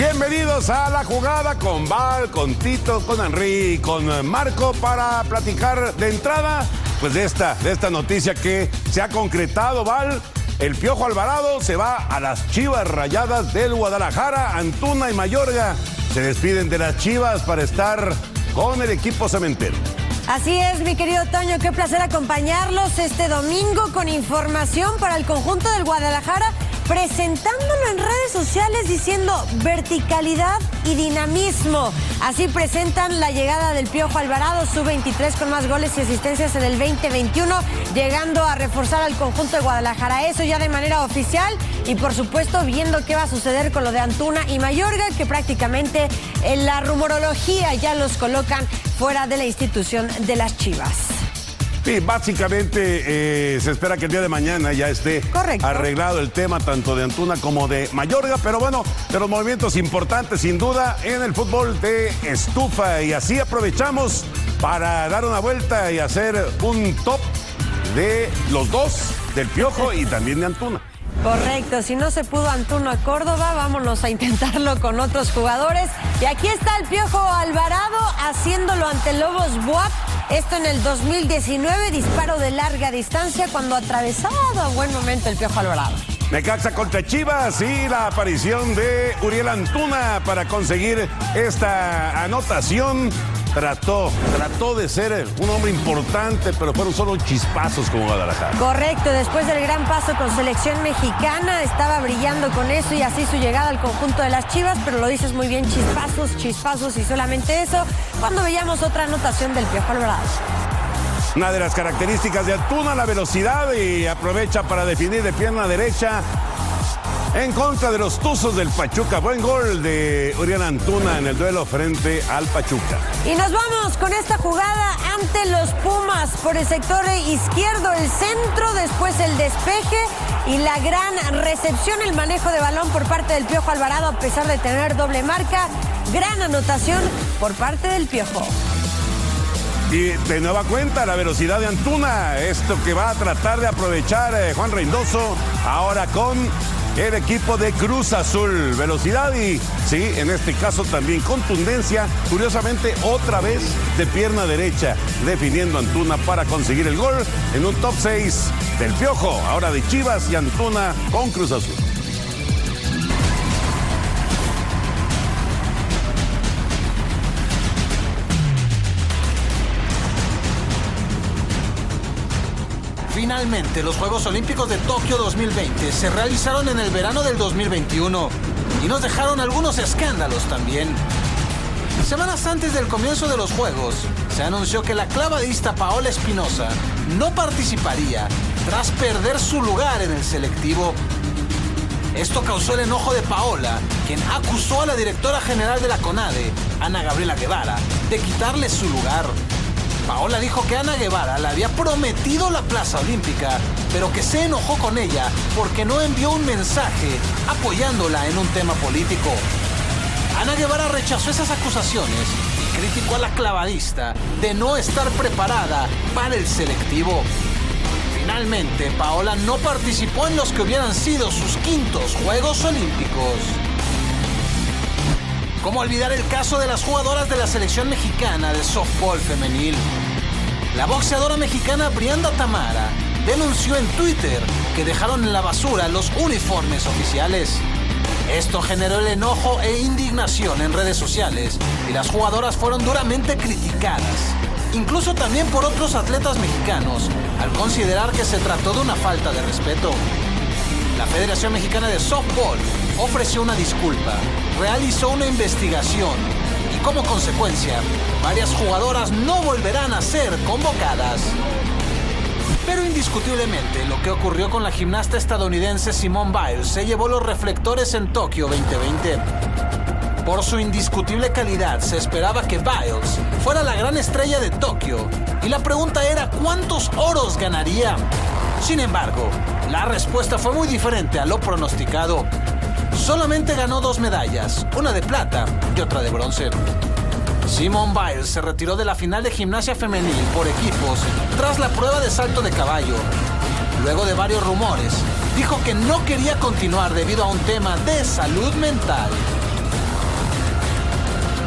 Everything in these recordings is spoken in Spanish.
Bienvenidos a la jugada con Val, con Tito, con Henry, con Marco para platicar de entrada, pues de esta, de esta noticia que se ha concretado, Val. El Piojo Alvarado se va a las Chivas Rayadas del Guadalajara. Antuna y Mayorga se despiden de las Chivas para estar con el equipo cementero. Así es, mi querido Toño, qué placer acompañarlos este domingo con información para el conjunto del Guadalajara, presentándolo en redes sociales diciendo verticalidad y dinamismo. Así presentan la llegada del Piojo Alvarado, su 23 con más goles y asistencias en el 2021, llegando a reforzar al conjunto de Guadalajara. Eso ya de manera oficial y por supuesto viendo qué va a suceder con lo de Antuna y Mayorga, que prácticamente en la rumorología ya los colocan fuera de la institución de las Chivas. Sí, básicamente eh, se espera que el día de mañana ya esté Correcto. arreglado el tema tanto de Antuna como de Mayorga, pero bueno, de los movimientos importantes sin duda en el fútbol de estufa y así aprovechamos para dar una vuelta y hacer un top de los dos, del Piojo y también de Antuna. Correcto, si no se pudo Antuna a Córdoba, vámonos a intentarlo con otros jugadores. Y aquí está el Piojo Alvarado haciéndolo ante Lobos Buap. Esto en el 2019, disparo de larga distancia cuando atravesado a buen momento el Piojo Alvarado. Necaxa contra Chivas y la aparición de Uriel Antuna para conseguir esta anotación. Trató, trató de ser un hombre importante, pero fueron solo chispazos como Guadalajara. Correcto, después del gran paso con selección mexicana, estaba brillando con eso y así su llegada al conjunto de las Chivas, pero lo dices muy bien, chispazos, chispazos y solamente eso, cuando veíamos otra anotación del Piojo Alvarado. Una de las características de Antuna, la velocidad y aprovecha para definir de pierna derecha en contra de los Tuzos del Pachuca. Buen gol de Uriel Antuna en el duelo frente al Pachuca. Y nos vamos con esta jugada ante los Pumas por el sector izquierdo, el centro, después el despeje y la gran recepción, el manejo de balón por parte del Piojo Alvarado a pesar de tener doble marca. Gran anotación por parte del Piojo. Y de nueva cuenta la velocidad de Antuna, esto que va a tratar de aprovechar eh, Juan Reynoso ahora con el equipo de Cruz Azul. Velocidad y, sí, en este caso también contundencia. Curiosamente, otra vez de pierna derecha, definiendo Antuna para conseguir el gol en un top 6 del Piojo, ahora de Chivas y Antuna con Cruz Azul. Finalmente, los Juegos Olímpicos de Tokio 2020 se realizaron en el verano del 2021 y nos dejaron algunos escándalos también. Semanas antes del comienzo de los Juegos, se anunció que la clavadista Paola Espinosa no participaría tras perder su lugar en el selectivo. Esto causó el enojo de Paola, quien acusó a la directora general de la CONADE, Ana Gabriela Guevara, de quitarle su lugar. Paola dijo que Ana Guevara le había prometido la plaza olímpica, pero que se enojó con ella porque no envió un mensaje apoyándola en un tema político. Ana Guevara rechazó esas acusaciones y criticó a la clavadista de no estar preparada para el selectivo. Finalmente, Paola no participó en los que hubieran sido sus quintos Juegos Olímpicos. ¿Cómo olvidar el caso de las jugadoras de la selección mexicana de softball femenil? La boxeadora mexicana Brianda Tamara denunció en Twitter que dejaron en la basura los uniformes oficiales. Esto generó el enojo e indignación en redes sociales y las jugadoras fueron duramente criticadas, incluso también por otros atletas mexicanos, al considerar que se trató de una falta de respeto. La Federación Mexicana de Softball ofreció una disculpa, realizó una investigación y como consecuencia, varias jugadoras no volverán a ser convocadas. Pero indiscutiblemente, lo que ocurrió con la gimnasta estadounidense Simone Biles se llevó los reflectores en Tokio 2020. Por su indiscutible calidad, se esperaba que Biles fuera la gran estrella de Tokio, y la pregunta era cuántos oros ganaría. Sin embargo, la respuesta fue muy diferente a lo pronosticado. Solamente ganó dos medallas, una de plata y otra de bronce. Simone Biles se retiró de la final de gimnasia femenil por equipos tras la prueba de salto de caballo. Luego de varios rumores, dijo que no quería continuar debido a un tema de salud mental.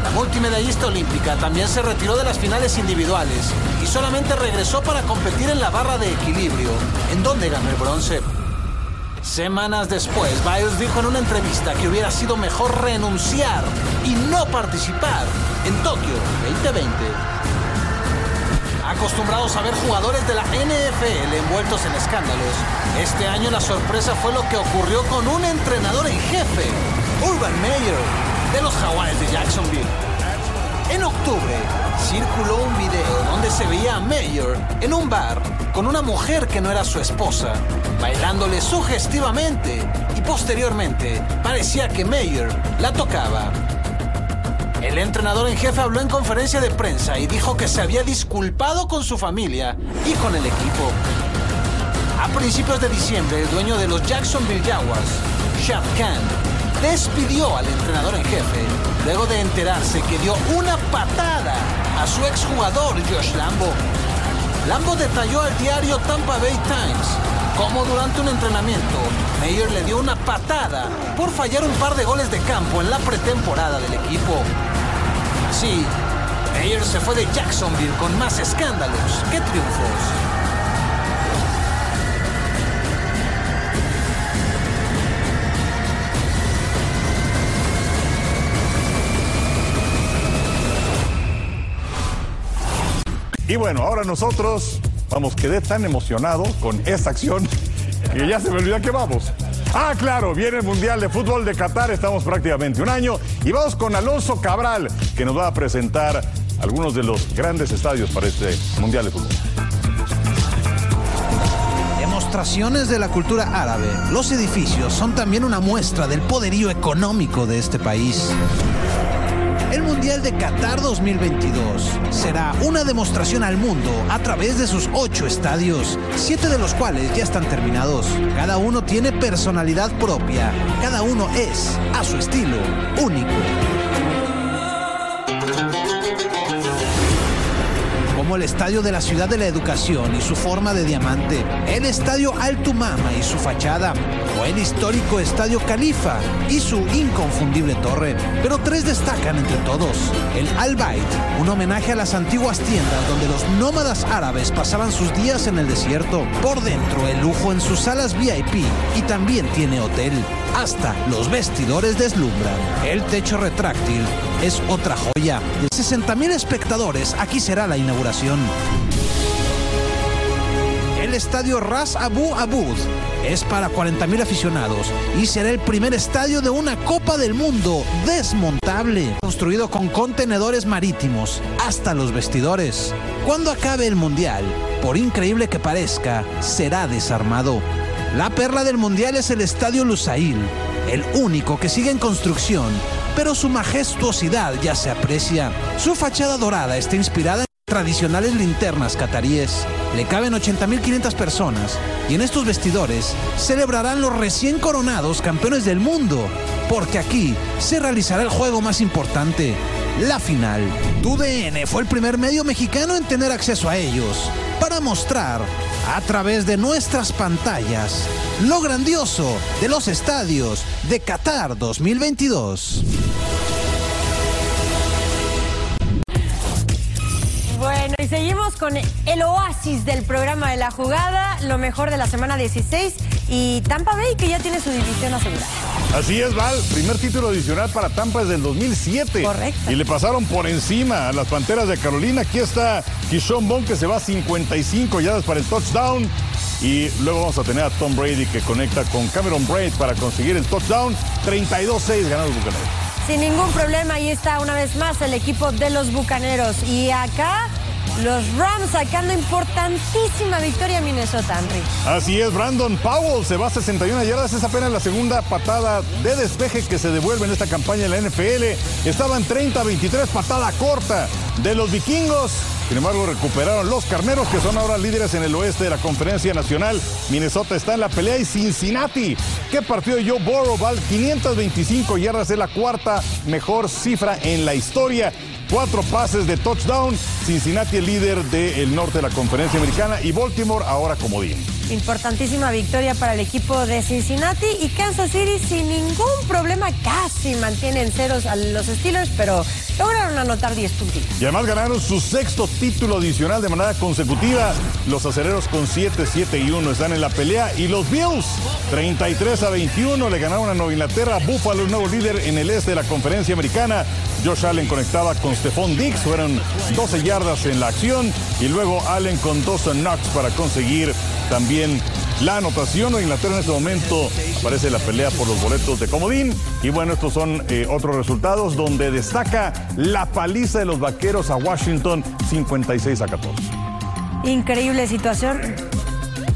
La multimedallista olímpica también se retiró de las finales individuales y solamente regresó para competir en la barra de equilibrio, en donde ganó el bronce. Semanas después, Biles dijo en una entrevista que hubiera sido mejor renunciar y no participar en Tokio 2020. Acostumbrados a ver jugadores de la NFL envueltos en escándalos, este año la sorpresa fue lo que ocurrió con un entrenador en jefe, Urban Meyer, de los Jaguares de Jacksonville. En octubre, circuló un video donde se veía a Mayer en un bar con una mujer que no era su esposa, bailándole sugestivamente y posteriormente parecía que Mayer la tocaba. El entrenador en jefe habló en conferencia de prensa y dijo que se había disculpado con su familia y con el equipo. A principios de diciembre, el dueño de los Jacksonville Jaguars, Shad Khan, despidió al entrenador en jefe luego de enterarse que dio una patada a su exjugador Josh Lambo. Lambo detalló al diario Tampa Bay Times cómo durante un entrenamiento Mayer le dio una patada por fallar un par de goles de campo en la pretemporada del equipo. Así, Mayer se fue de Jacksonville con más escándalos que triunfos. Y bueno, ahora nosotros, vamos, quedé tan emocionado con esta acción que ya se me olvidó que vamos. Ah, claro, viene el Mundial de Fútbol de Qatar, estamos prácticamente un año y vamos con Alonso Cabral, que nos va a presentar algunos de los grandes estadios para este Mundial de Fútbol. Demostraciones de la cultura árabe. Los edificios son también una muestra del poderío económico de este país. Mundial de Qatar 2022 será una demostración al mundo a través de sus ocho estadios, siete de los cuales ya están terminados. Cada uno tiene personalidad propia, cada uno es, a su estilo, único. El Estadio de la Ciudad de la Educación y su forma de diamante, el Estadio Altumama y su fachada, o el histórico Estadio Califa y su inconfundible torre. Pero tres destacan entre todos. El Al Bayt, un homenaje a las antiguas tiendas donde los nómadas árabes pasaban sus días en el desierto. Por dentro, el lujo en sus salas VIP y también tiene hotel. Hasta los vestidores deslumbran. El techo retráctil es otra joya. De 60 mil espectadores, aquí será la inauguración. El estadio Ras Abu Abud. Es para 40.000 aficionados y será el primer estadio de una Copa del Mundo desmontable, construido con contenedores marítimos hasta los vestidores. Cuando acabe el Mundial, por increíble que parezca, será desarmado. La perla del Mundial es el Estadio Lusail, el único que sigue en construcción, pero su majestuosidad ya se aprecia. Su fachada dorada está inspirada en tradicionales linternas cataríes. Le caben 80.500 personas y en estos vestidores celebrarán los recién coronados campeones del mundo, porque aquí se realizará el juego más importante, la final. TUDN fue el primer medio mexicano en tener acceso a ellos para mostrar a través de nuestras pantallas lo grandioso de los estadios de Qatar 2022. Y seguimos con el oasis del programa de la jugada, lo mejor de la semana 16 y Tampa Bay que ya tiene su división asegurada. Así es, Val. Primer título adicional para Tampa desde el 2007. Correcto. Y le pasaron por encima a las Panteras de Carolina. Aquí está Kishon Bond que se va a 55 yardas para el touchdown. Y luego vamos a tener a Tom Brady que conecta con Cameron Braid para conseguir el touchdown. 32-6 ganados Bucaneros. Sin ningún problema, ahí está una vez más el equipo de los Bucaneros. Y acá los Rams sacando importantísima victoria a Minnesota, Henry. Así es, Brandon Powell se va a 61 yardas. Es apenas la segunda patada de despeje que se devuelve en esta campaña en la NFL. Estaban 30-23, patada corta de los vikingos. Sin embargo, recuperaron los carneros, que son ahora líderes en el oeste de la conferencia nacional. Minnesota está en la pelea y Cincinnati. ¿Qué partido Joe Burrow? Val? 525 yardas es la cuarta mejor cifra en la historia. Cuatro pases de touchdown. Cincinnati el líder del norte de la conferencia americana y Baltimore ahora comodín. Importantísima victoria para el equipo de Cincinnati y Kansas City sin ningún problema casi mantienen ceros a los Steelers, pero lograron anotar 10 puntitos. Y además ganaron su sexto título adicional de manera consecutiva. Los acereros con 7, 7 y 1 están en la pelea. Y los Bills, 33 a 21, le ganaron a Nueva Inglaterra. Buffalo, nuevo líder en el este de la conferencia americana. Josh Allen conectaba con Stephon Diggs. Fueron 12 yardas en la acción. Y luego Allen con Dawson Knox para conseguir también la anotación. Inglaterra en este momento parece la pelea por los boletos de comodín. Y bueno, estos son eh, otros resultados donde destaca la paliza de los vaqueros a Washington 56 a 14. Increíble situación.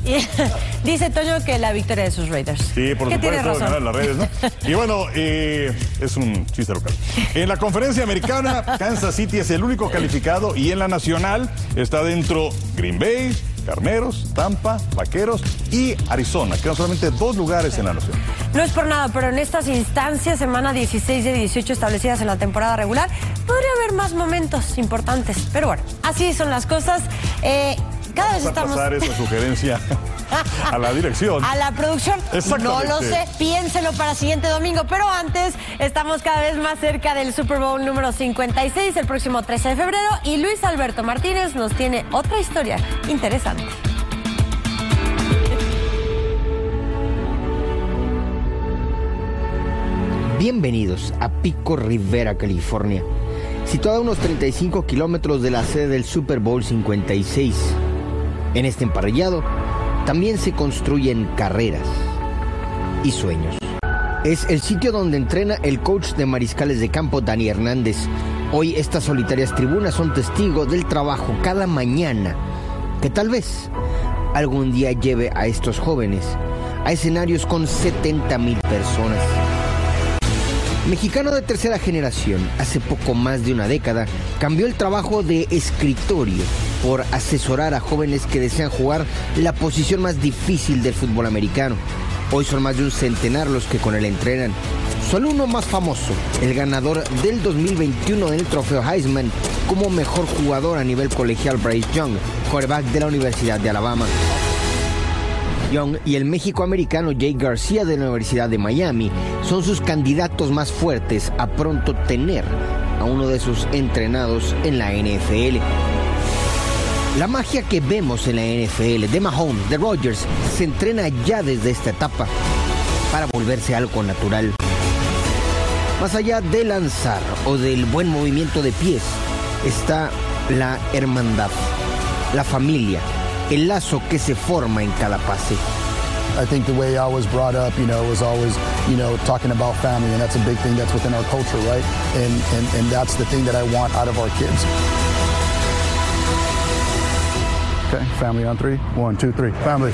Dice Toño que la victoria de sus Raiders. Sí, por supuesto, ganar las redes, ¿no? Y bueno, eh, es un chiste local. En la conferencia americana, Kansas City es el único calificado y en la nacional está dentro Green Bay, Carneros, Tampa, Vaqueros y Arizona. Quedan solamente dos lugares en la nación. No es por nada, pero en estas instancias, semana 16 de 18 establecidas en la temporada regular, podría haber más momentos importantes. Pero bueno, así son las cosas. Eh, cada vez Vamos a estamos... pasar esa sugerencia a la dirección. A la producción. No lo sé, piénselo para siguiente domingo. Pero antes, estamos cada vez más cerca del Super Bowl número 56, el próximo 13 de febrero. Y Luis Alberto Martínez nos tiene otra historia interesante. Bienvenidos a Pico Rivera, California, situada a unos 35 kilómetros de la sede del Super Bowl 56. En este emparrillado también se construyen carreras y sueños. Es el sitio donde entrena el coach de mariscales de campo Dani Hernández. Hoy estas solitarias tribunas son testigos del trabajo cada mañana que tal vez algún día lleve a estos jóvenes a escenarios con 70 mil personas. Mexicano de tercera generación, hace poco más de una década, cambió el trabajo de escritorio por asesorar a jóvenes que desean jugar la posición más difícil del fútbol americano. Hoy son más de un centenar los que con él entrenan. Su alumno más famoso, el ganador del 2021 del trofeo Heisman como mejor jugador a nivel colegial Bryce Young, quarterback de la Universidad de Alabama. Young y el México-americano Jay García de la Universidad de Miami son sus candidatos más fuertes a pronto tener a uno de sus entrenados en la NFL. La magia que vemos en la NFL de Mahomes, de Rodgers, se entrena ya desde esta etapa para volverse algo natural. Más allá de lanzar o del buen movimiento de pies, está la hermandad, la familia, el lazo que se forma en cada pase. I think the way I was brought up, you know, was always, you know, talking about family, and that's a big thing that's within our culture, right? And and, and that's the thing that I want out of our kids. Okay, family on three. One, two, three. Family.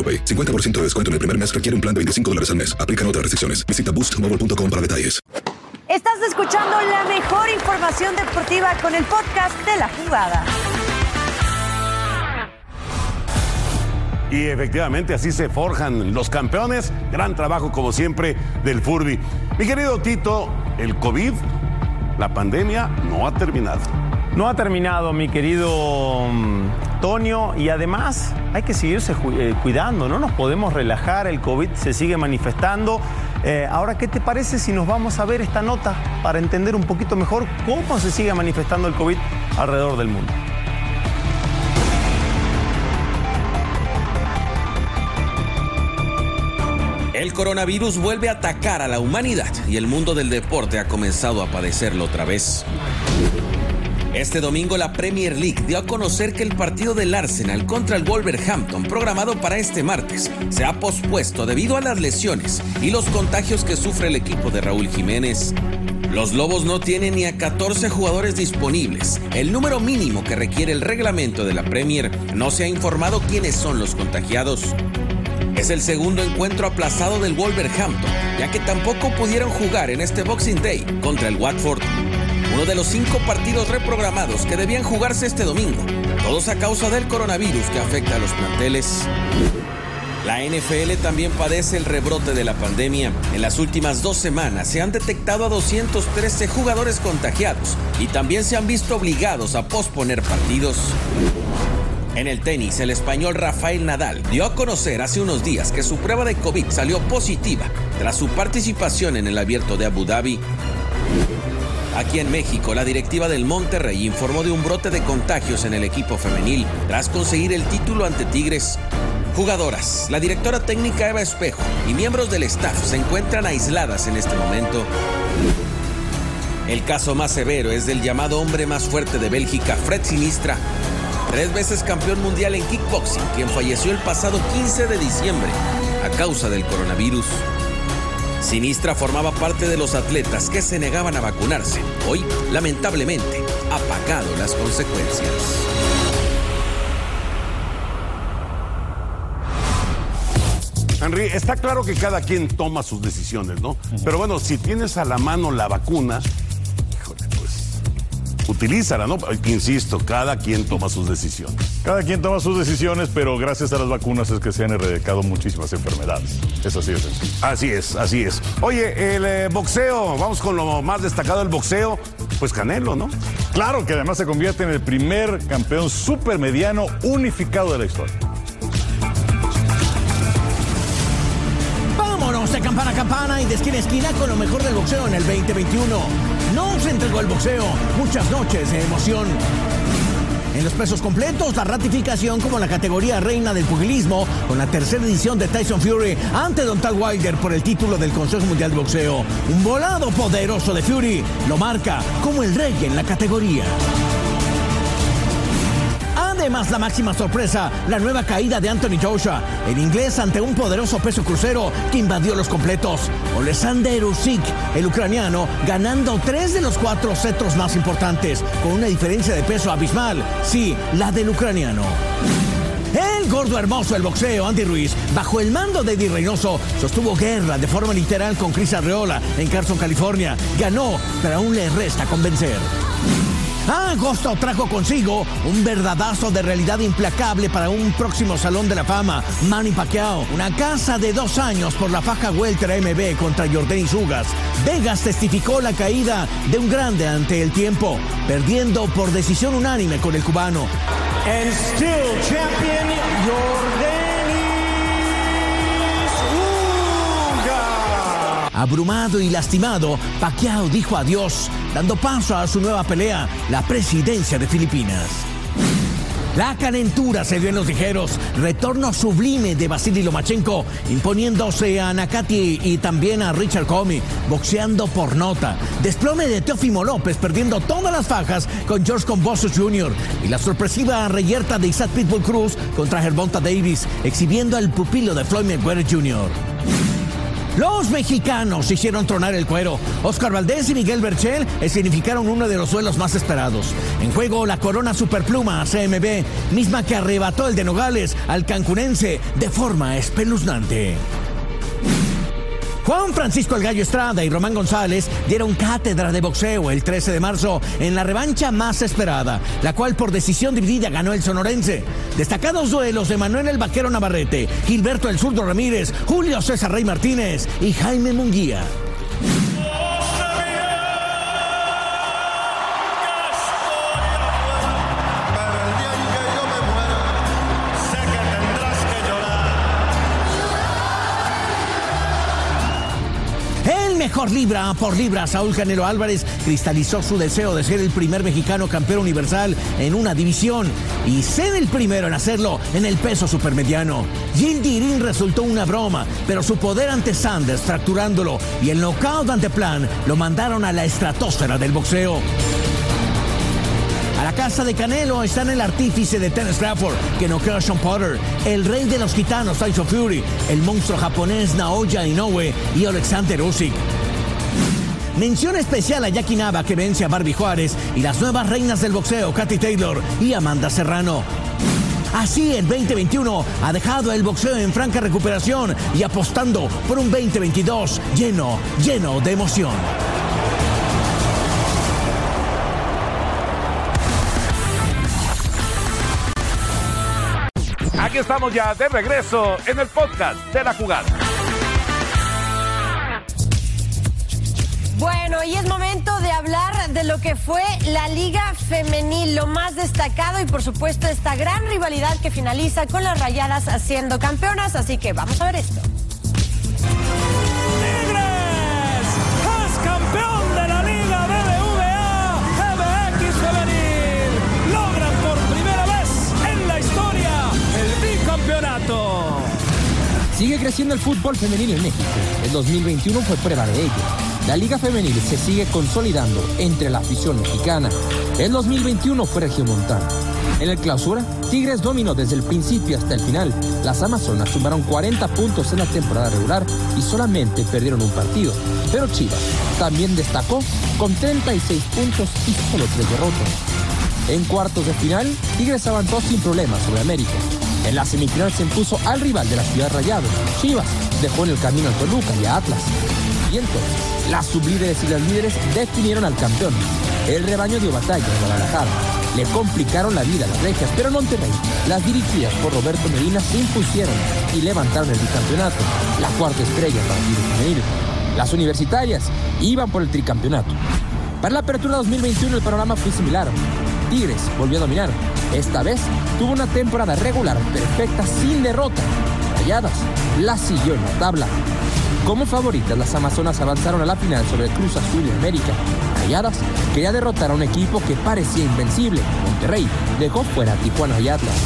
AroPay. 50% de descuento en el primer mes requiere un plan de 25 dólares al mes. Aplican otras restricciones. Visita boostmobile.com para detalles. Estás escuchando la mejor información deportiva con el podcast de la jugada. Y efectivamente así se forjan los campeones. Gran trabajo como siempre del Furby. Mi querido Tito, el COVID, la pandemia no ha terminado. No ha terminado, mi querido mm, Tonio, y además hay que seguirse eh, cuidando, no nos podemos relajar, el COVID se sigue manifestando. Eh, ahora, ¿qué te parece si nos vamos a ver esta nota para entender un poquito mejor cómo se sigue manifestando el COVID alrededor del mundo? El coronavirus vuelve a atacar a la humanidad y el mundo del deporte ha comenzado a padecerlo otra vez. Este domingo la Premier League dio a conocer que el partido del Arsenal contra el Wolverhampton programado para este martes se ha pospuesto debido a las lesiones y los contagios que sufre el equipo de Raúl Jiménez. Los Lobos no tienen ni a 14 jugadores disponibles, el número mínimo que requiere el reglamento de la Premier. No se ha informado quiénes son los contagiados. Es el segundo encuentro aplazado del Wolverhampton, ya que tampoco pudieron jugar en este Boxing Day contra el Watford uno de los cinco partidos reprogramados que debían jugarse este domingo, todos a causa del coronavirus que afecta a los planteles. La NFL también padece el rebrote de la pandemia. En las últimas dos semanas se han detectado a 213 jugadores contagiados y también se han visto obligados a posponer partidos. En el tenis, el español Rafael Nadal dio a conocer hace unos días que su prueba de COVID salió positiva tras su participación en el abierto de Abu Dhabi. Aquí en México, la directiva del Monterrey informó de un brote de contagios en el equipo femenil tras conseguir el título ante Tigres. Jugadoras, la directora técnica Eva Espejo y miembros del staff se encuentran aisladas en este momento. El caso más severo es del llamado hombre más fuerte de Bélgica, Fred Sinistra, tres veces campeón mundial en kickboxing, quien falleció el pasado 15 de diciembre a causa del coronavirus. Sinistra formaba parte de los atletas que se negaban a vacunarse. Hoy, lamentablemente, ha pagado las consecuencias. Henry, está claro que cada quien toma sus decisiones, ¿no? Pero bueno, si tienes a la mano la vacuna, utilízala, ¿no? Insisto, cada quien toma sus decisiones. Cada quien toma sus decisiones, pero gracias a las vacunas es que se han erradicado muchísimas enfermedades. Es así es. Así es, así es. Oye, el eh, boxeo, vamos con lo más destacado del boxeo, pues Canelo, ¿no? Claro, que además se convierte en el primer campeón supermediano unificado de la historia. Vámonos de campana a campana y de esquina a esquina con lo mejor del boxeo en el 2021. No se entregó el boxeo, muchas noches de emoción. En los pesos completos, la ratificación como la categoría reina del pugilismo con la tercera edición de Tyson Fury ante Don Tal Wilder por el título del Consejo Mundial de Boxeo. Un volado poderoso de Fury lo marca como el rey en la categoría. Además, la máxima sorpresa, la nueva caída de Anthony Joshua, el inglés ante un poderoso peso crucero que invadió los completos. Olesander Usyk, el ucraniano, ganando tres de los cuatro cetros más importantes, con una diferencia de peso abismal. Sí, la del ucraniano. El gordo hermoso del boxeo, Andy Ruiz, bajo el mando de Eddie Reynoso, sostuvo guerra de forma literal con Chris Arreola en Carson, California. Ganó, pero aún le resta convencer. Agosto trajo consigo un verdadazo de realidad implacable para un próximo Salón de la Fama, Manny Pacquiao. Una casa de dos años por la faja Welter MB contra Jordan Sugas. Vegas testificó la caída de un grande ante el tiempo, perdiendo por decisión unánime con el cubano. Abrumado y lastimado, Pacquiao dijo adiós, dando paso a su nueva pelea, la presidencia de Filipinas. La calentura se dio en los ligeros. Retorno sublime de Vasily Lomachenko, imponiéndose a Nakati y también a Richard Comey, boxeando por nota. Desplome de Teófimo López, perdiendo todas las fajas con George Combosos Jr. Y la sorpresiva reyerta de Isaac Pitbull Cruz contra Gervonta Davis, exhibiendo al pupilo de Floyd Mayweather Jr. Los mexicanos hicieron tronar el cuero. Oscar Valdés y Miguel Berchel significaron uno de los duelos más esperados. En juego la corona superpluma CMB, misma que arrebató el de Nogales al cancunense de forma espeluznante. Juan Francisco El Gallo Estrada y Román González dieron cátedra de boxeo el 13 de marzo en la revancha más esperada, la cual por decisión dividida ganó el sonorense. Destacados duelos de Manuel El Vaquero Navarrete, Gilberto El Zurdo Ramírez, Julio César Rey Martínez y Jaime Munguía. Mejor libra por libra, Saúl Canelo Álvarez cristalizó su deseo de ser el primer mexicano campeón universal en una división y ser el primero en hacerlo en el peso supermediano. Gil Dirin resultó una broma, pero su poder ante Sanders fracturándolo y el knockout ante Plan lo mandaron a la estratosfera del boxeo. A la casa de Canelo está en el artífice de Tennis Crawford, que noqueó a Sean Potter, el rey de los gitanos Tyson Fury, el monstruo japonés Naoya Inoue y Alexander Usyk. Mención especial a Jackie Nava que vence a Barbie Juárez y las nuevas reinas del boxeo Katy Taylor y Amanda Serrano. Así el 2021 ha dejado el boxeo en franca recuperación y apostando por un 2022 lleno, lleno de emoción. Aquí estamos ya de regreso en el podcast de la jugada. Bueno, y es momento de hablar de lo que fue la Liga Femenil, lo más destacado y por supuesto esta gran rivalidad que finaliza con las rayadas siendo campeonas, así que vamos a ver esto. Sigue creciendo el fútbol femenil en México. El 2021 fue prueba de ello. La Liga Femenil se sigue consolidando entre la afición mexicana. El 2021 fue regiomontano. En el clausura, Tigres dominó desde el principio hasta el final. Las Amazonas sumaron 40 puntos en la temporada regular y solamente perdieron un partido. Pero Chivas también destacó con 36 puntos y solo 3 derrotas. En cuartos de final, Tigres avanzó sin problemas sobre América. En la semifinal se impuso al rival de la ciudad Rayado. Chivas dejó en el camino a Toluca y a Atlas. Las sublíderes y las líderes definieron al campeón. El rebaño dio batalla en Guadalajara. Le complicaron la vida a las regias, pero en Monterrey, las dirigidas por Roberto Medina se impusieron y levantaron el bicampeonato, la cuarta estrella para el femenil. Las universitarias iban por el tricampeonato. Para la apertura 2021 el panorama fue similar. Tigres volvió a dominar. Esta vez tuvo una temporada regular perfecta sin derrota. Rayadas la siguió en la tabla. Como favoritas, las Amazonas avanzaron a la final sobre Cruz Azul y América. Rayadas quería derrotar a un equipo que parecía invencible. Monterrey dejó fuera a Tijuana y Atlas.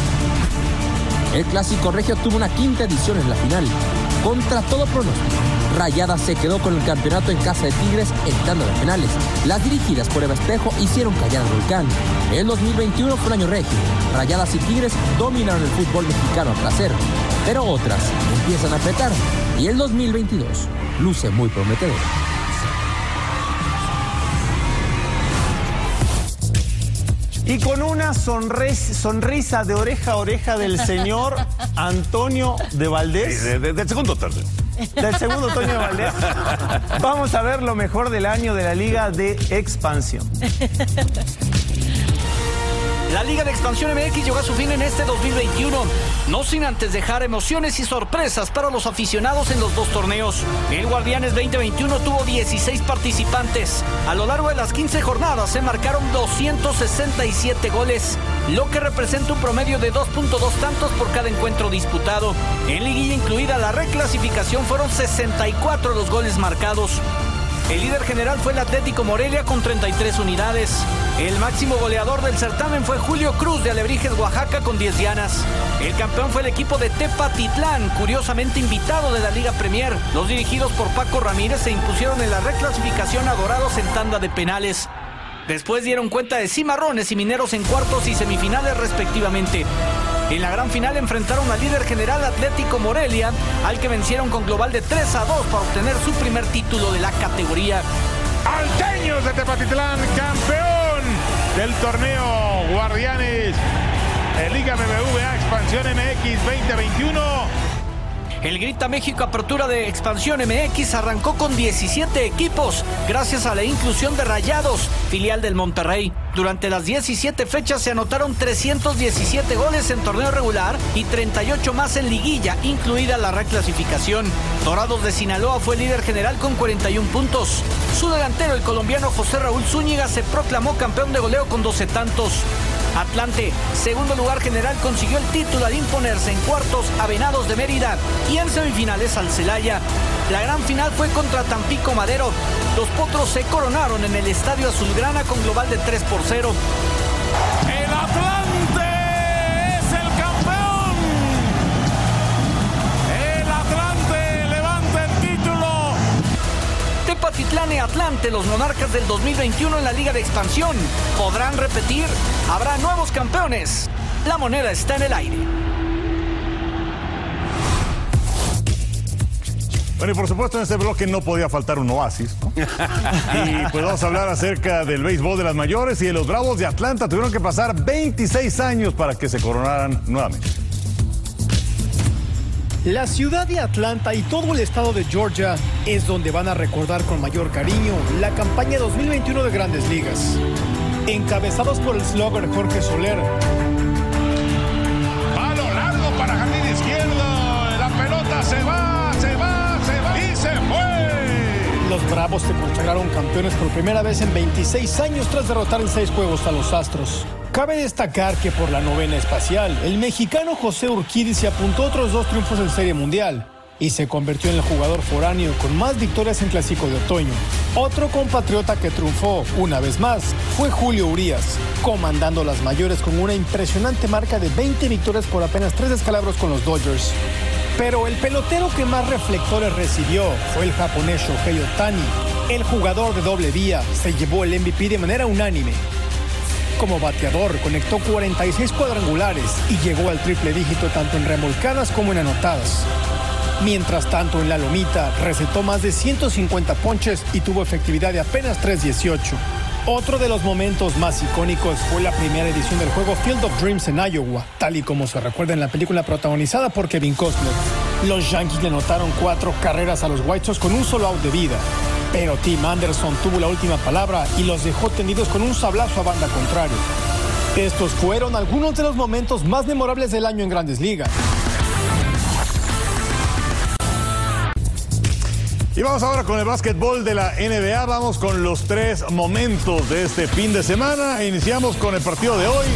El clásico regio tuvo una quinta edición en la final. Contra todo pronóstico, Rayadas se quedó con el campeonato en casa de Tigres entrando a las finales. Las dirigidas por Eva Espejo hicieron callar al volcán. El 2021 fue un año regio. Rayadas y Tigres dominaron el fútbol mexicano a placer. Pero otras empiezan a apretar. Y el 2022 luce muy prometedor. Y con una sonrisa de oreja a oreja del señor Antonio de Valdés. Sí, de- de- del segundo tercio. Del segundo Antonio de Valdés. Vamos a ver lo mejor del año de la Liga de Expansión. La Liga de Expansión MX llegó a su fin en este 2021, no sin antes dejar emociones y sorpresas para los aficionados en los dos torneos. El Guardianes 2021 tuvo 16 participantes. A lo largo de las 15 jornadas se marcaron 267 goles, lo que representa un promedio de 2.2 tantos por cada encuentro disputado. En liguilla incluida la reclasificación fueron 64 los goles marcados. El líder general fue el Atlético Morelia con 33 unidades. El máximo goleador del certamen fue Julio Cruz de Alebrijes, Oaxaca con 10 dianas. El campeón fue el equipo de Tepatitlán, curiosamente invitado de la Liga Premier. Los dirigidos por Paco Ramírez se impusieron en la reclasificación a Dorados en tanda de penales. Después dieron cuenta de Cimarrones y Mineros en cuartos y semifinales respectivamente. En la gran final enfrentaron al líder general Atlético Morelia, al que vencieron con global de 3 a 2 para obtener su primer título de la categoría. Alteños de Tepatitlán, campeón del torneo Guardianes en Liga BBVA Expansión MX 2021. El Grita México Apertura de Expansión MX arrancó con 17 equipos, gracias a la inclusión de Rayados, filial del Monterrey. Durante las 17 fechas se anotaron 317 goles en torneo regular y 38 más en liguilla, incluida la reclasificación. Dorados de Sinaloa fue líder general con 41 puntos. Su delantero, el colombiano José Raúl Zúñiga, se proclamó campeón de goleo con 12 tantos. Atlante, segundo lugar general, consiguió el título al imponerse en cuartos a Venados de Mérida y en semifinales al Celaya. La gran final fue contra Tampico Madero. Los potros se coronaron en el Estadio Azulgrana con global de 3 por 0. El Atlante Los monarcas del 2021 en la Liga de Expansión. ¿Podrán repetir? ¿Habrá nuevos campeones? La moneda está en el aire. Bueno, y por supuesto en este bloque no podía faltar un oasis, ¿no? Y pues vamos a hablar acerca del béisbol de las mayores y de los Bravos de Atlanta. Tuvieron que pasar 26 años para que se coronaran nuevamente. La ciudad de Atlanta y todo el estado de Georgia es donde van a recordar con mayor cariño la campaña 2021 de Grandes Ligas. Encabezados por el slugger Jorge Soler, Bravos se consagraron campeones por primera vez en 26 años tras derrotar en seis juegos a los Astros. Cabe destacar que por la novena espacial, el mexicano José Urquidi se apuntó otros dos triunfos en Serie Mundial y se convirtió en el jugador foráneo con más victorias en Clásico de Otoño. Otro compatriota que triunfó una vez más fue Julio Urias, comandando las mayores con una impresionante marca de 20 victorias por apenas tres descalabros con los Dodgers. Pero el pelotero que más reflectores recibió fue el japonés Shohei Otani. El jugador de doble vía se llevó el MVP de manera unánime. Como bateador, conectó 46 cuadrangulares y llegó al triple dígito tanto en remolcadas como en anotadas. Mientras tanto, en la lomita recetó más de 150 ponches y tuvo efectividad de apenas 3.18. Otro de los momentos más icónicos fue la primera edición del juego Field of Dreams en Iowa, tal y como se recuerda en la película protagonizada por Kevin Costner. Los Yankees le anotaron cuatro carreras a los White Sox con un solo out de vida, pero Tim Anderson tuvo la última palabra y los dejó tendidos con un sablazo a banda contraria. Estos fueron algunos de los momentos más memorables del año en Grandes Ligas. Y vamos ahora con el básquetbol de la NBA. Vamos con los tres momentos de este fin de semana. Iniciamos con el partido de hoy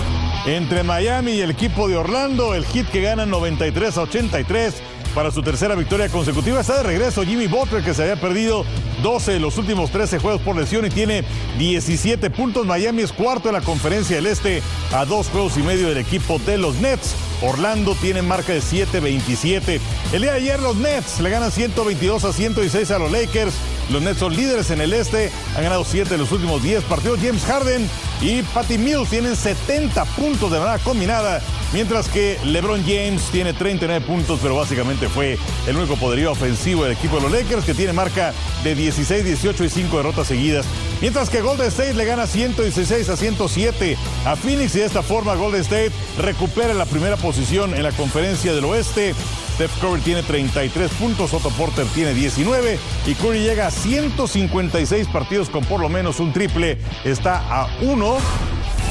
entre Miami y el equipo de Orlando. El hit que gana 93 a 83 para su tercera victoria consecutiva. Está de regreso Jimmy Butler, que se había perdido 12 de los últimos 13 juegos por lesión y tiene 17 puntos. Miami es cuarto en la conferencia del Este a dos juegos y medio del equipo de los Nets. Orlando tiene marca de 7-27. El día de ayer los Nets le ganan 122 a 116 a los Lakers. Los Nets son líderes en el este, han ganado 7 de los últimos 10 partidos. James Harden y Patty Mills tienen 70 puntos de manera combinada, mientras que LeBron James tiene 39 puntos, pero básicamente fue el único poderío ofensivo del equipo de los Lakers, que tiene marca de 16, 18 y 5 derrotas seguidas. Mientras que Golden State le gana 116 a 107 a Phoenix y de esta forma Golden State recupera la primera posición en la conferencia del oeste. Steph Curry tiene 33 puntos, Otto Porter tiene 19 y Curry llega a 156 partidos con por lo menos un triple. Está a uno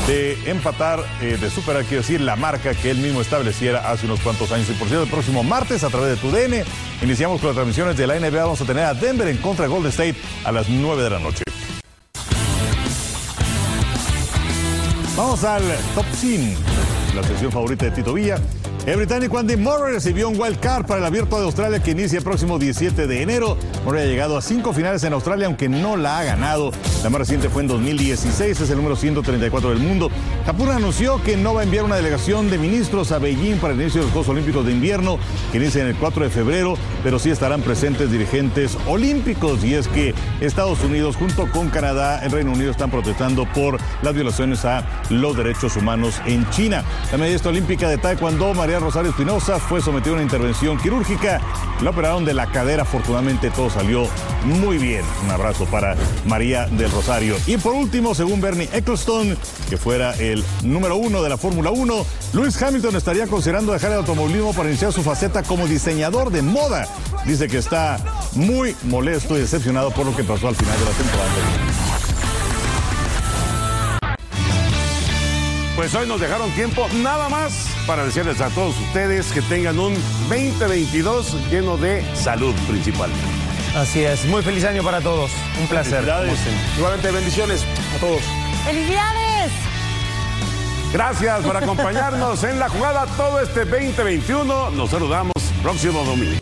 de empatar, eh, de superar, quiero decir, la marca que él mismo estableciera hace unos cuantos años. Y por cierto, el próximo martes, a través de tu DN, iniciamos con las transmisiones de la NBA. Vamos a tener a Denver en contra de Golden State a las 9 de la noche. Vamos al top 100, la sección favorita de Tito Villa. El británico Andy Murray recibió un wild card para el Abierto de Australia que inicia el próximo 17 de enero. Murray ha llegado a cinco finales en Australia, aunque no la ha ganado. La más reciente fue en 2016, es el número 134 del mundo. Japón anunció que no va a enviar una delegación de ministros a Beijing para el inicio de los Juegos Olímpicos de Invierno, que inician el 4 de febrero, pero sí estarán presentes dirigentes olímpicos. Y es que Estados Unidos, junto con Canadá, el Reino Unido, están protestando por las violaciones a los derechos humanos en China. La medallista olímpica de Taekwondo, María Rosario Espinosa, fue sometida a una intervención quirúrgica. La operaron de la cadera, afortunadamente todo salió muy bien. Un abrazo para María del Rosario. Y por último, según Bernie Ecclestone, que fuera el número uno de la Fórmula 1, Lewis Hamilton estaría considerando dejar el automovilismo para iniciar su faceta como diseñador de moda. Dice que está muy molesto y decepcionado por lo que pasó al final de la temporada. Pues hoy nos dejaron tiempo nada más para decirles a todos ustedes que tengan un 2022 lleno de salud principal. Así es, muy feliz año para todos. Un placer. Felicidades. Igualmente bendiciones a todos. ¡Felicidades! Gracias por acompañarnos en la jugada todo este 2021. Nos saludamos próximo domingo.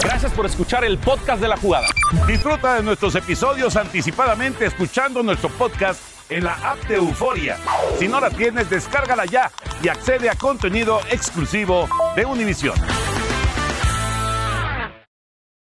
Gracias por escuchar el podcast de la jugada. Disfruta de nuestros episodios anticipadamente escuchando nuestro podcast en la app de Euforia. Si no la tienes, descárgala ya y accede a contenido exclusivo de Univision.